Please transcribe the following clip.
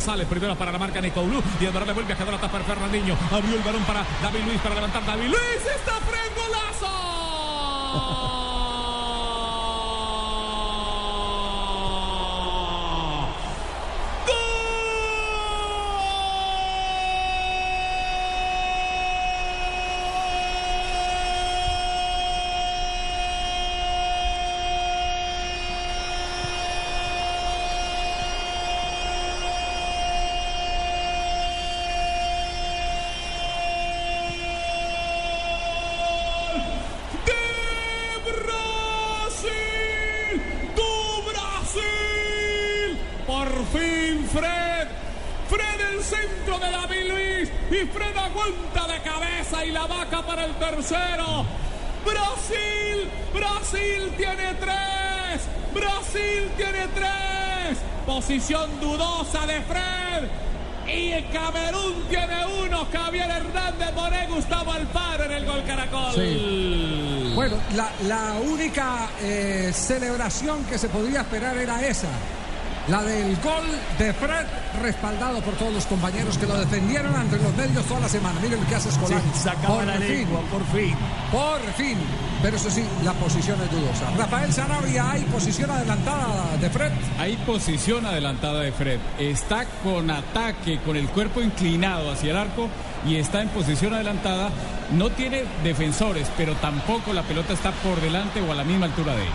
Sale primero para la marca Nico Blue. Y el balón le vuelve a quedar atrás para Fernandinho. Abrió el balón para David Luis para levantar. David Luis está frente fin Fred. Fred el centro de David Luis. Y Fred aguanta de cabeza y la vaca para el tercero. Brasil. Brasil tiene tres. Brasil tiene tres. Posición dudosa de Fred. Y Camerún tiene uno. Javier Hernández Moré, Gustavo Alfaro en el gol Caracol. Sí. Bueno, la, única eh, celebración que se podía esperar era esa. La del gol de Fred, respaldado por todos los compañeros que lo defendieron ante los medios toda la semana. Miren lo que hace Escolar. Sí, por la fin, lengua, por fin. Por fin. Pero eso sí, la posición es dudosa. Rafael Sarabia, ¿hay posición adelantada de Fred? Hay posición adelantada de Fred. Está con ataque, con el cuerpo inclinado hacia el arco y está en posición adelantada. No tiene defensores, pero tampoco la pelota está por delante o a la misma altura de él.